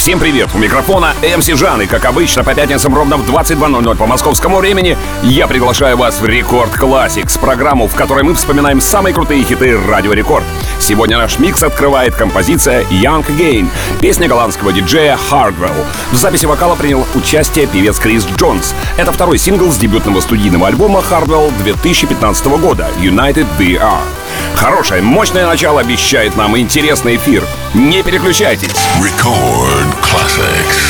Всем привет! У микрофона MC Жан, и как обычно по пятницам ровно в 22.00 по московскому времени я приглашаю вас в Record Classix, программу, в которой мы вспоминаем самые крутые хиты Радио Рекорд. Сегодня наш микс открывает композиция Young Again, песня голландского диджея Hardwell. В записи вокала принял участие певец Крис Джонс. Это второй сингл с дебютного студийного альбома Hardwell 2015 года United We Are. Хорошее, мощное начало обещает нам интересный эфир. Не переключайтесь. Record Classics.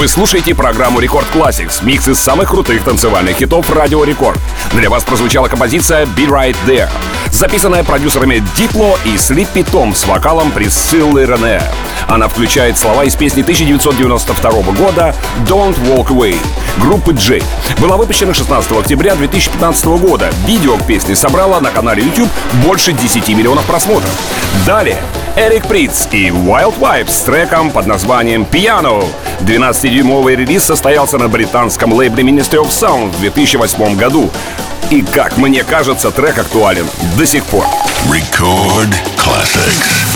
Вы слушаете программу Рекорд Classics, микс из самых крутых танцевальных хитов Радио Рекорд. Для вас прозвучала композиция Be Right There, записанная продюсерами Дипло и Слиппи Том с вокалом Присциллы Рене. Она включает слова из песни 1992 года «Don't Walk Away» группы J. Была выпущена 16 октября 2015 года. Видео к песне собрало на канале YouTube больше 10 миллионов просмотров. Далее Эрик Приц и Wild Vibes с треком под названием «Piano». 12-дюймовый релиз состоялся на британском лейбле Ministry of Sound в 2008 году. И, как мне кажется, трек актуален до сих пор. Record Classics.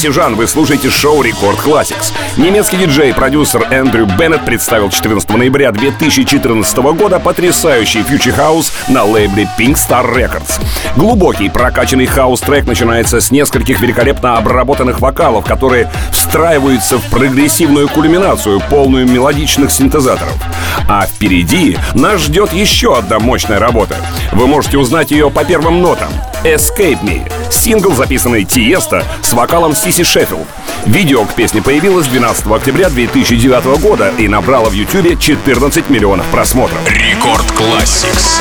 Микрофона MC Жан вы слушаете шоу Record Classix. Немецкий диджей, продюсер Эндрю Беннет представил 14 ноября 2014 года потрясающий future house на лейбле Pink Star Records. Глубокий прокачанный хаус-трек начинается с нескольких великолепно обработанных вокалов, которые встраиваются в прогрессивную кульминацию, полную мелодичных синтезаторов. А впереди нас ждет еще одна мощная работа. Вы можете узнать ее по первым нотам. Escape Me. Сингл, записанный Тиеста с вокалом Сиси Шеффилд. Видео к песне появилось 12 октября 2009 года и набрало в YouTube 14 миллионов просмотров. Рекорд Classics.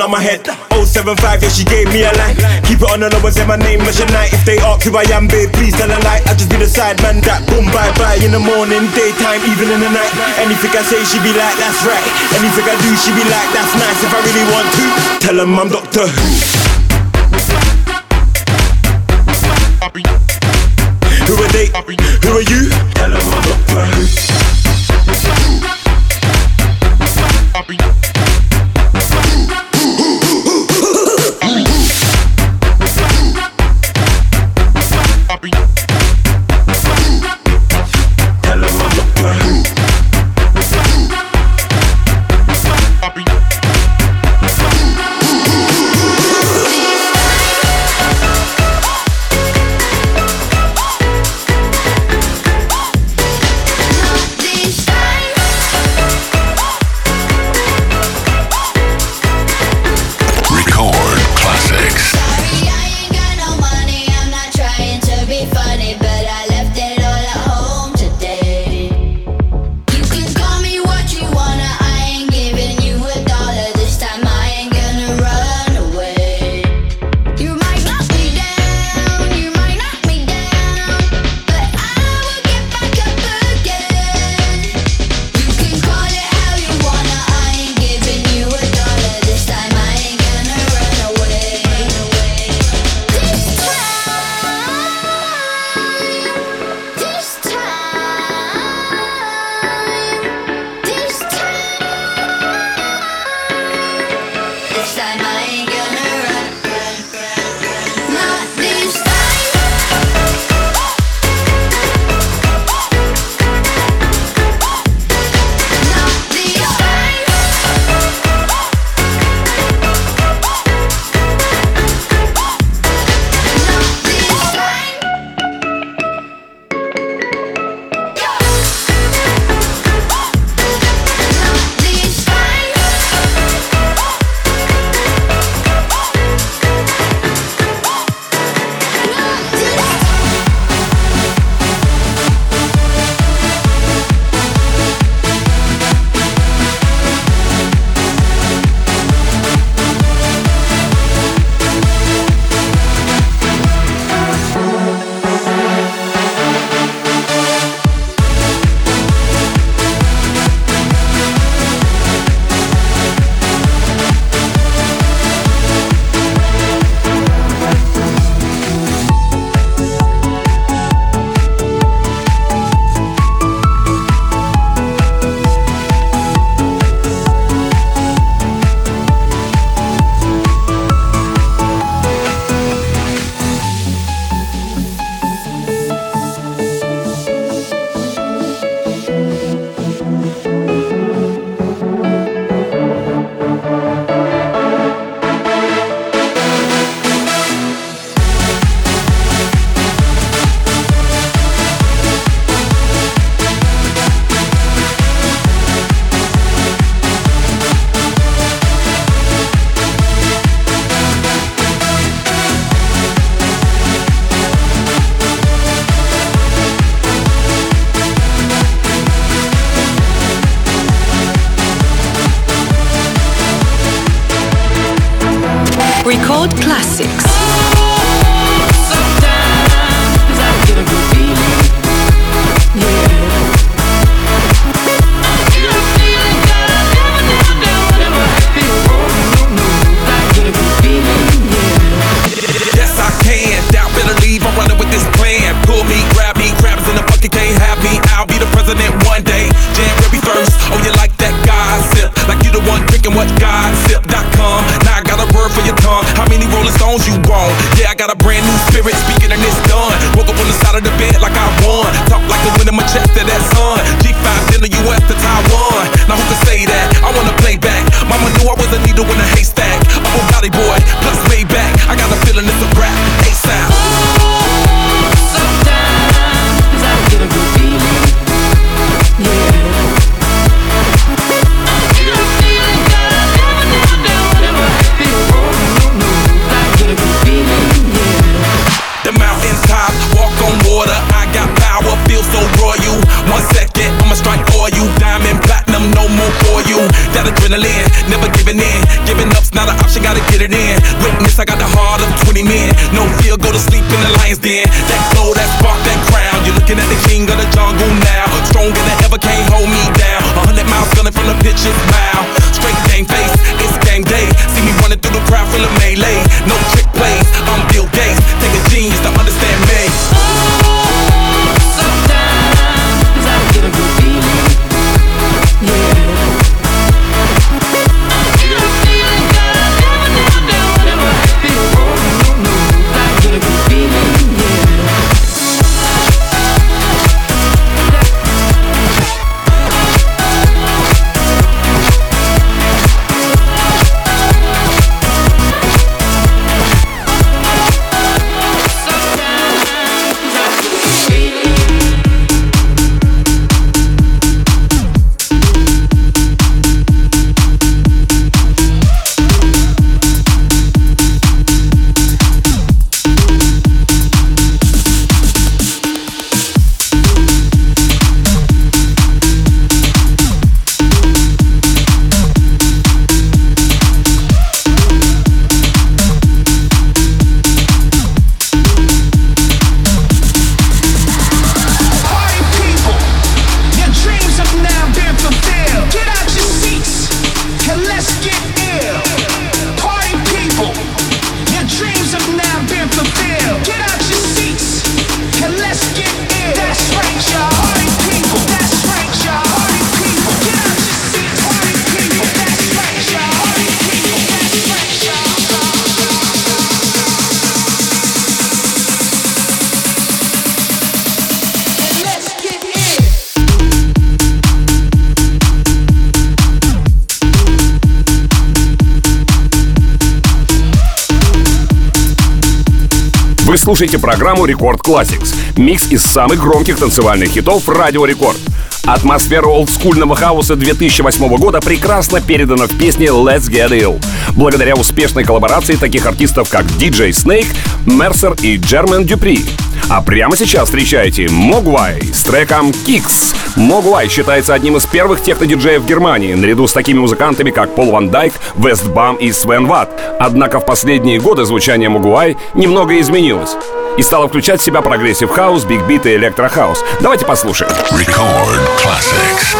Up my head. 075, yeah, she gave me a line. Keep it on the low and say my name, Mission Night. If they ask who I am, babe, please tell a lie. I just be the side man that boom, bye bye in the morning, daytime, even in the night. Anything I say, she be like, that's right. Anything I do, she be like, that's nice. If I really want to, tell them I'm Doctor. Who слушаете программу Record Classix. Микс из самых громких танцевальных хитов Радио Рекорд. Атмосфера олдскульного хауса 2008 года прекрасно передана в песне Let's Get Ill. Благодаря успешной коллаборации таких артистов, как DJ Snake, Mercer и Джермен Дюпри. А прямо сейчас встречайте Moguai с треком «Kicks» Moguai считается одним из первых техно-диджеев Германии, наряду с такими музыкантами, как Пол Ван Дайк, Вестбам и Свен Фэт. Однако в последние годы звучание Moguai немного изменилось и стало включать в себя progressive house, биг-бит и электрохаус. Давайте послушаем. Record Classix.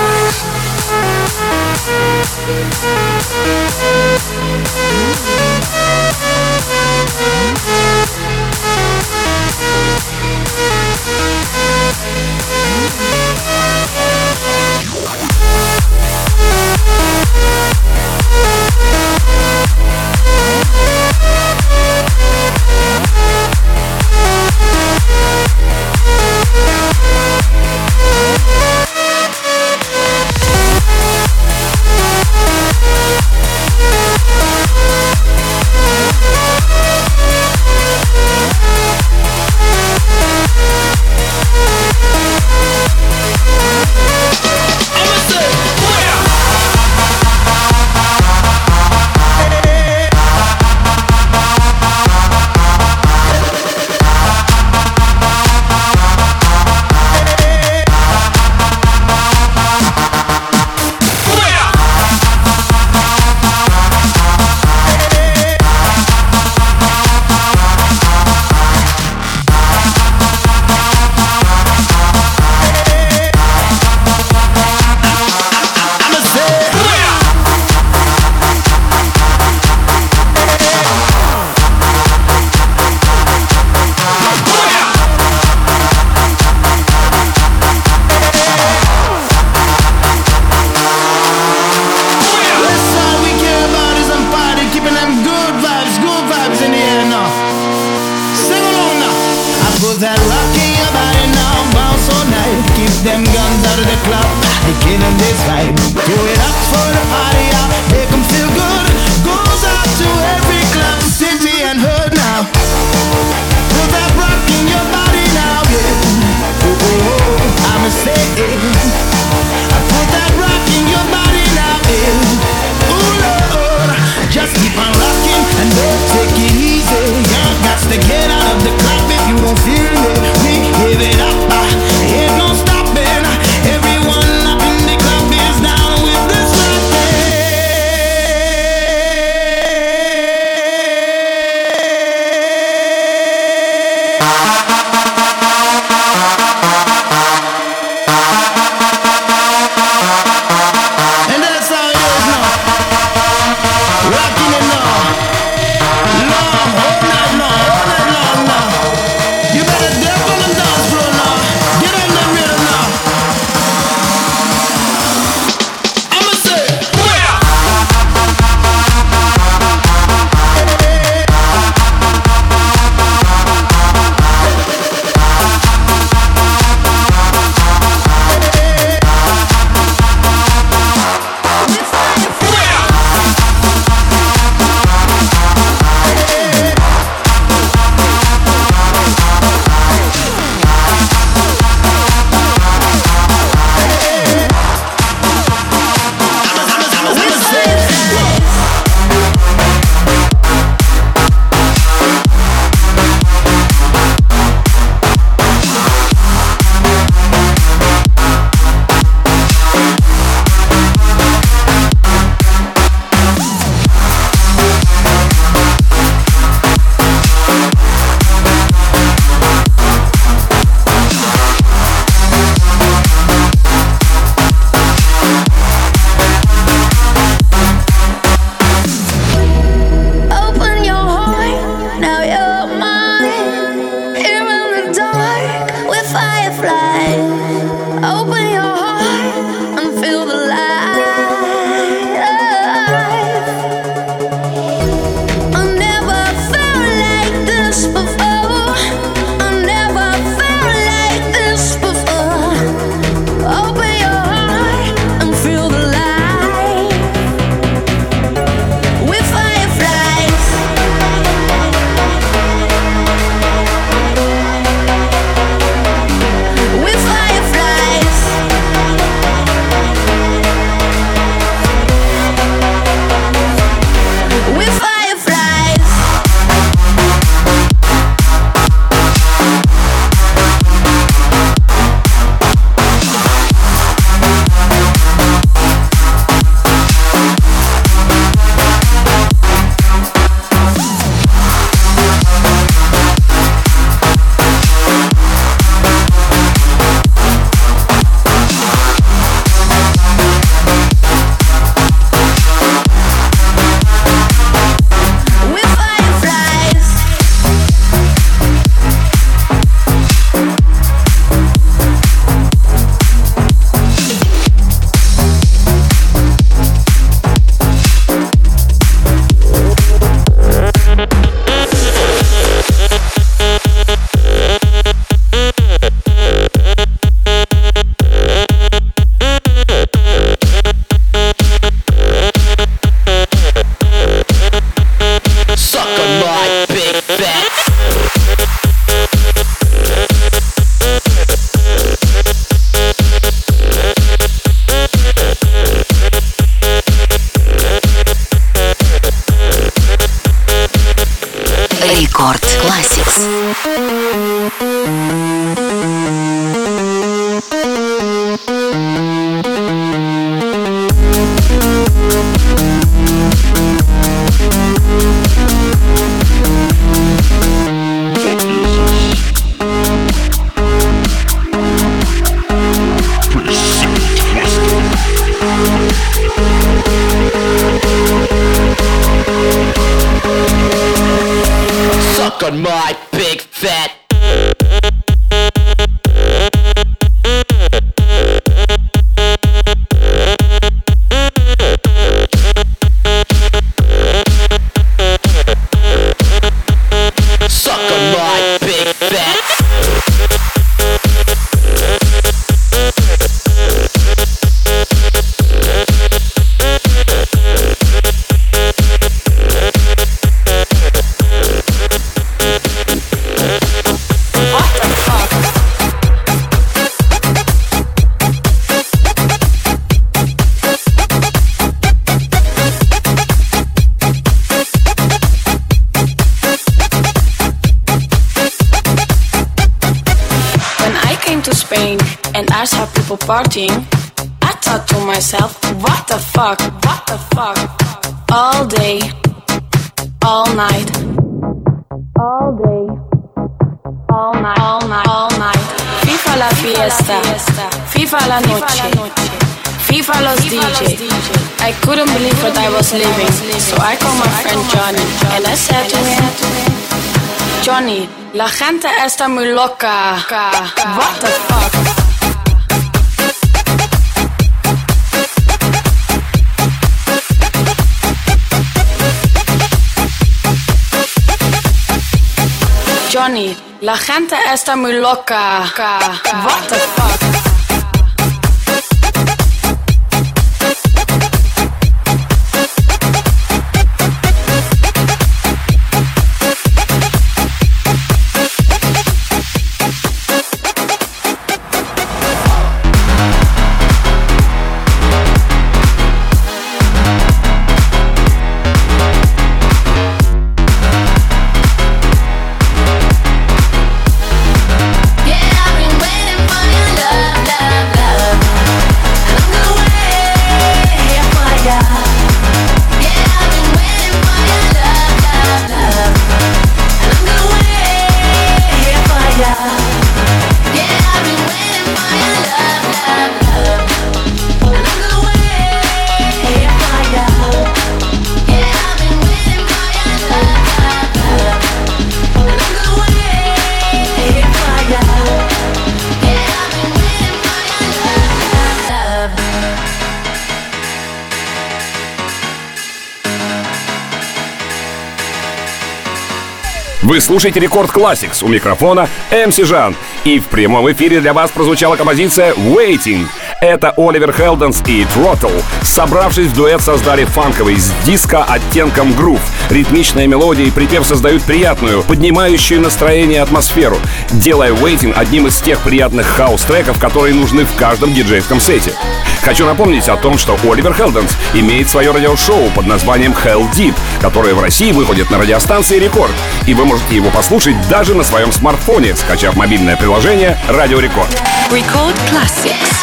Música está muy loca. What the fuck? Johnny, la gente está muy loca. What the слушаете Record Classix у микрофона MC Жан. И в прямом эфире для вас прозвучала композиция Waiting. Это Оливер Хелденс и Throttle. Собравшись в дуэт, создали фанковый с диско оттенком грув. Ритмичная мелодия и припев создают приятную, поднимающую настроение атмосферу, делая Waiting одним из тех приятных хаус-треков, которые нужны в каждом диджейском сете. Хочу напомнить о том, что Оливер Хелденс имеет свое радиошоу под названием Heldeep, которое в России выходит на радиостанции Рекорд. И вы можете его послушать даже на своем смартфоне, скачав мобильное приложение Радио Рекорд. Record Classics.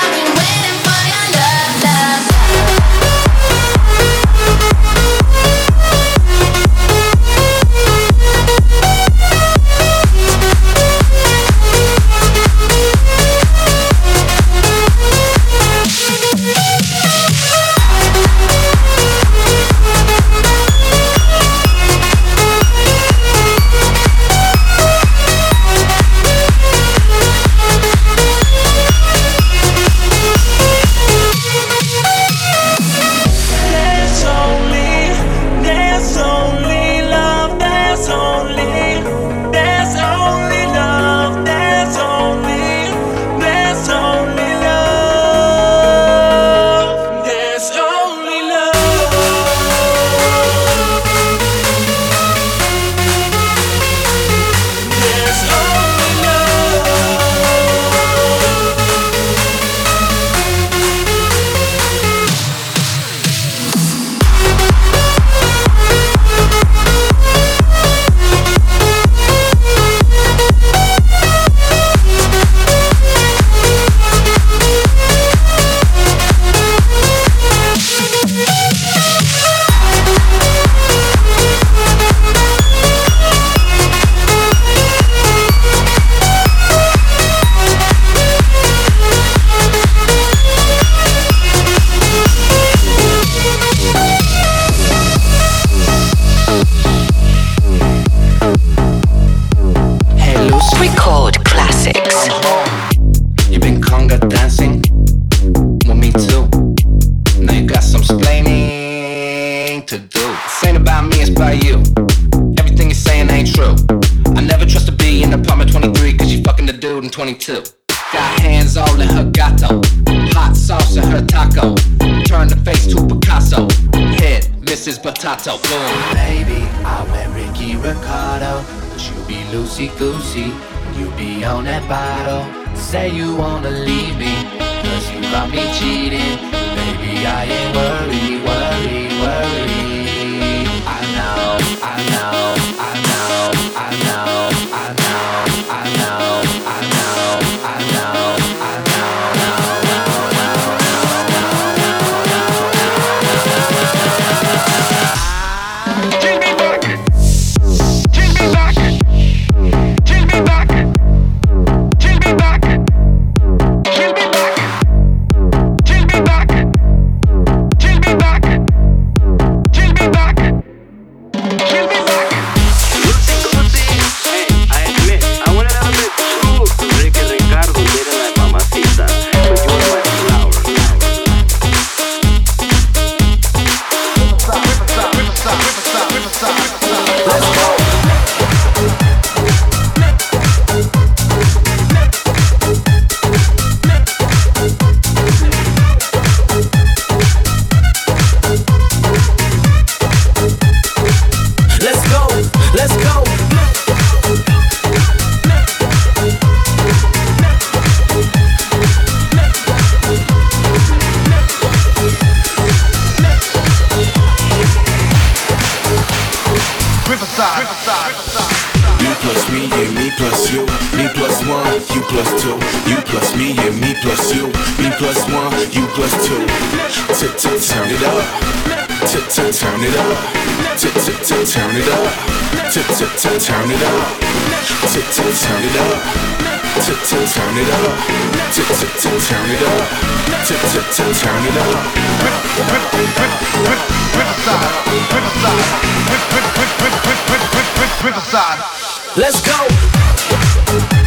Got hands all in her gato. Hot sauce in her taco. Turn the face to Picasso. Head, Mrs. Potato. Boom. Baby, I went Ricky Ricardo. But you be loosey goosey. You be on that bottle. Say you wanna leave me. Cause you got me cheating. Baby, I ain't worried, worried, worried. I know, I know, tip tip turn it up. Tip, tip, tip, Turn it up. tip tip Turn it up. tip tip Turn it up. Tip, tip, tip, Turn it up. Tip, tip, tip, Turn it up. Criticize. Let's go.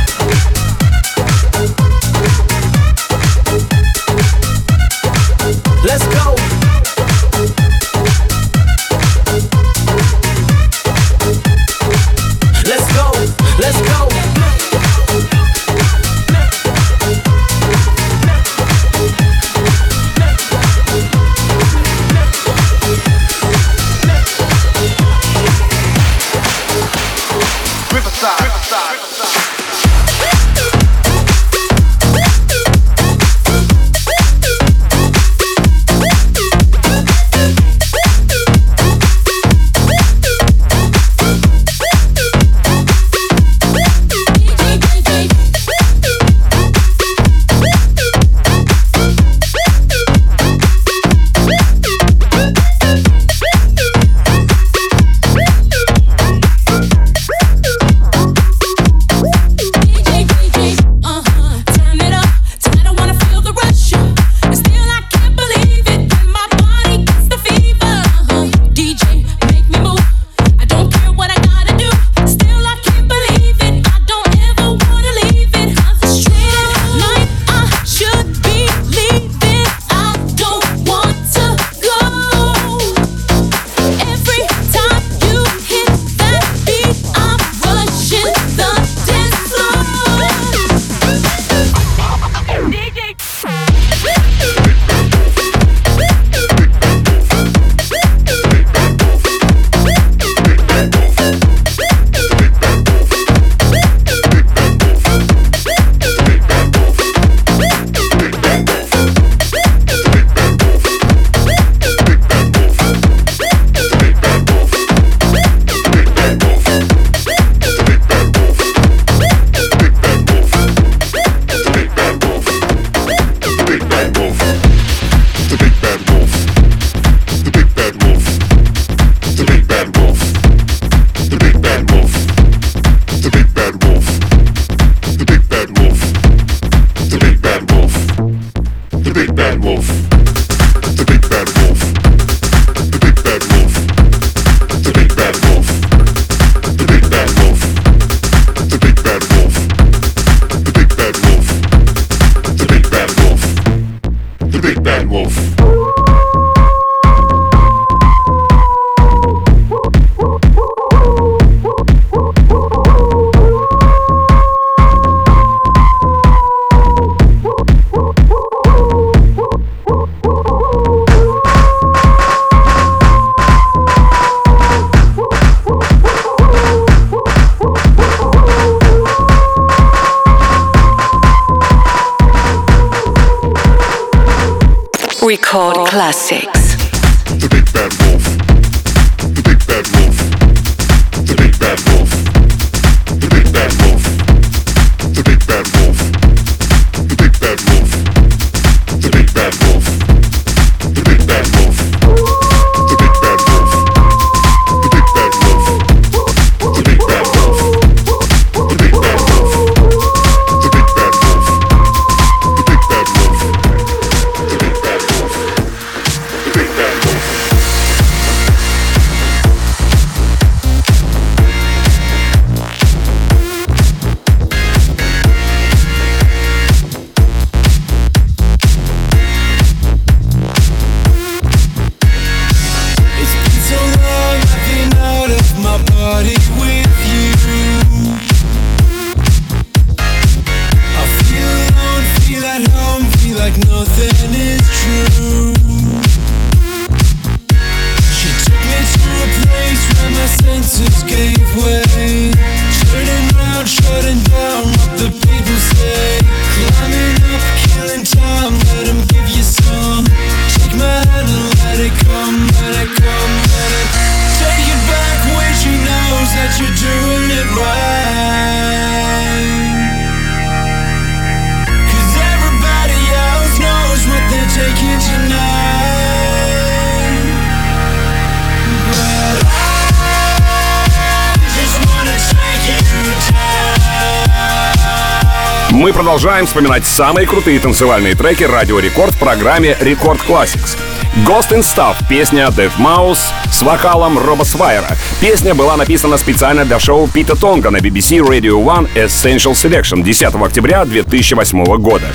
Продолжаем вспоминать самые крутые танцевальные треки Радио Рекорд в программе Рекорд Classics. Ghost in Stuff, песня Dead Mouse с вокалом Роба Свайера. Песня была написана специально для шоу Пита Тонга на BBC Radio One Essential Selection 10 октября 2008 года.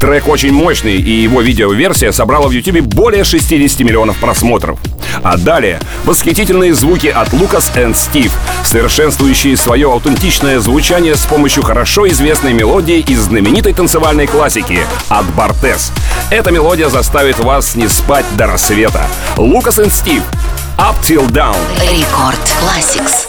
Трек очень мощный, и его видеоверсия собрала в YouTube более 60 миллионов просмотров. А далее восхитительные звуки от Лукас и Стив, совершенствующие свое аутентичное звучание с помощью хорошо известной мелодии из знаменитой танцевальной классики от Бартес. Эта мелодия заставит вас не спать до рассвета. Лукас и Стив. Up Till Down. Рекорд Classics.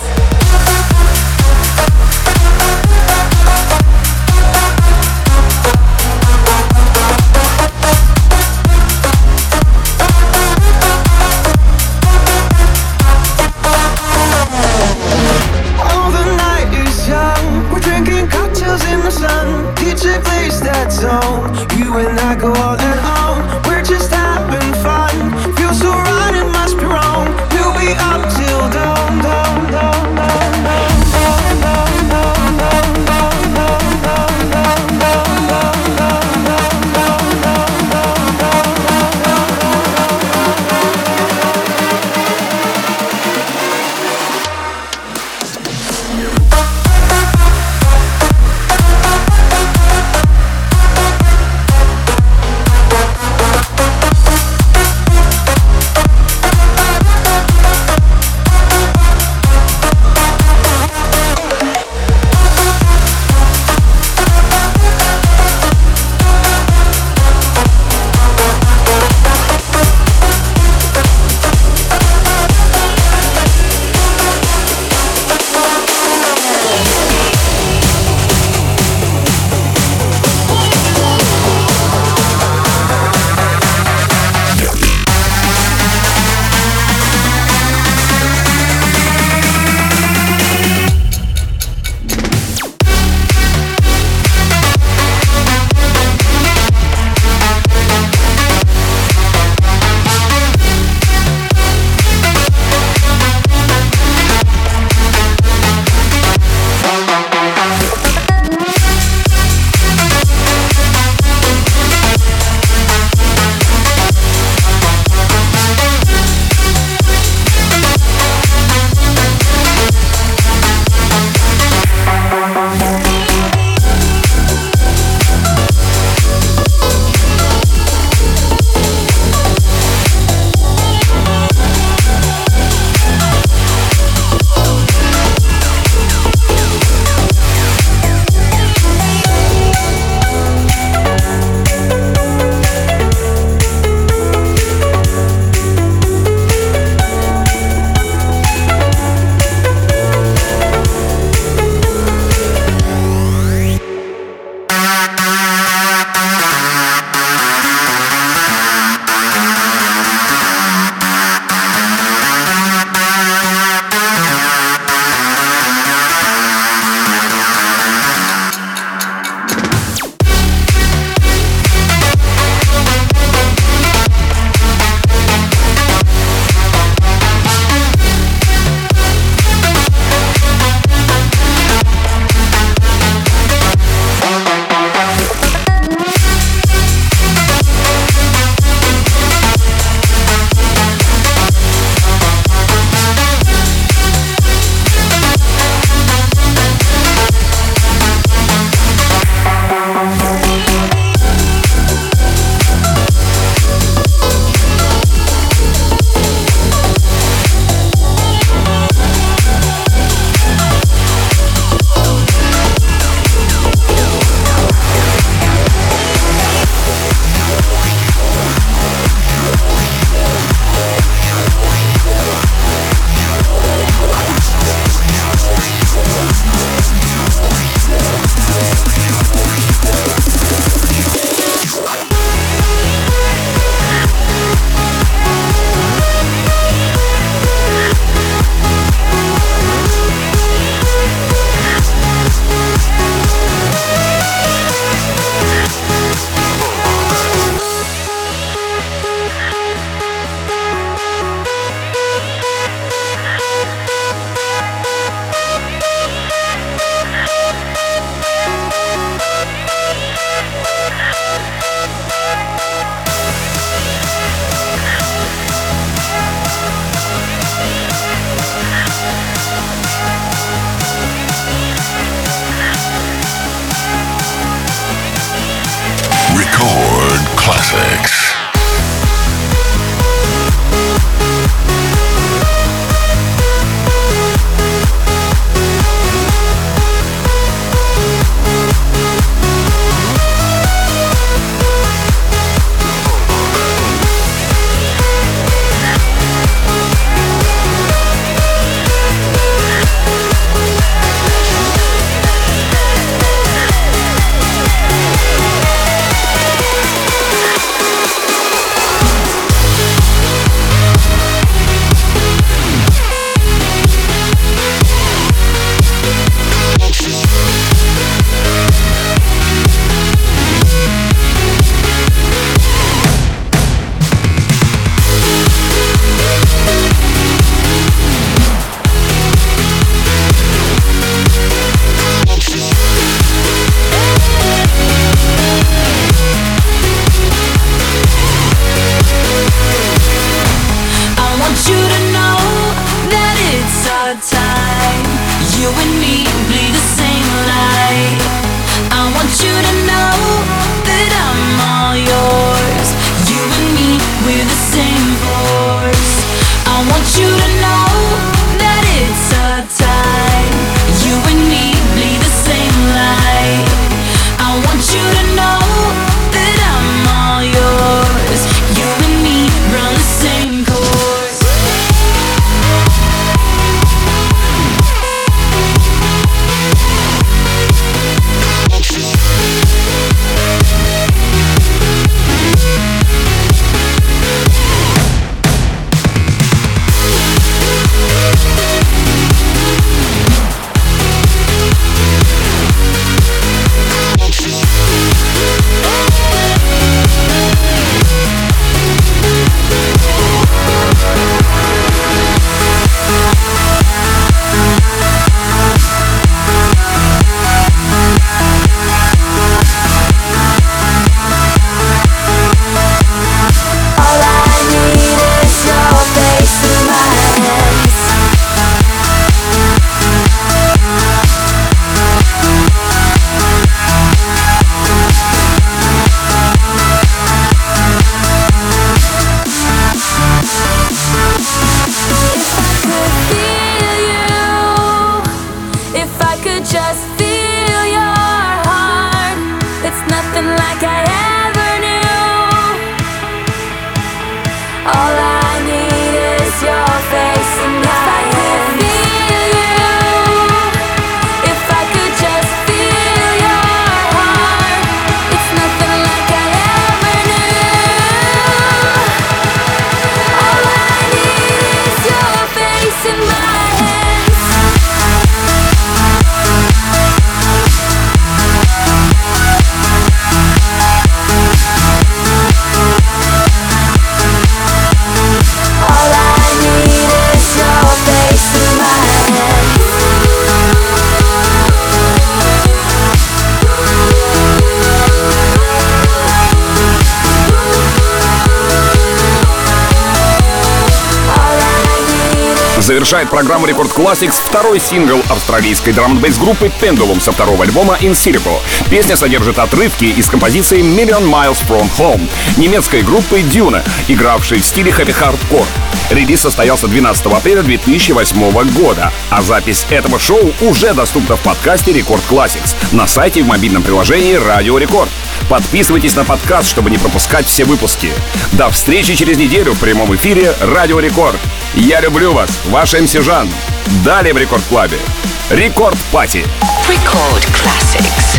Завершает программу Record Classix второй сингл австралийской драм-н-бейс группы Pendulum со второго альбома In Silico. Песня содержит отрывки из композиции Million Miles From Home немецкой группы Dune, игравшей в стиле happy hardcore. Релиз состоялся 12 апреля 2008 года, а запись этого шоу уже доступна в подкасте Record Classix на сайте и в мобильном приложении Радио Рекорд. Подписывайтесь на подкаст, чтобы не пропускать все выпуски. До встречи через неделю в прямом эфире Радио Рекорд. Я люблю вас, ваш MC Жан. Далее в Record Club е. Record Party. Record Classix.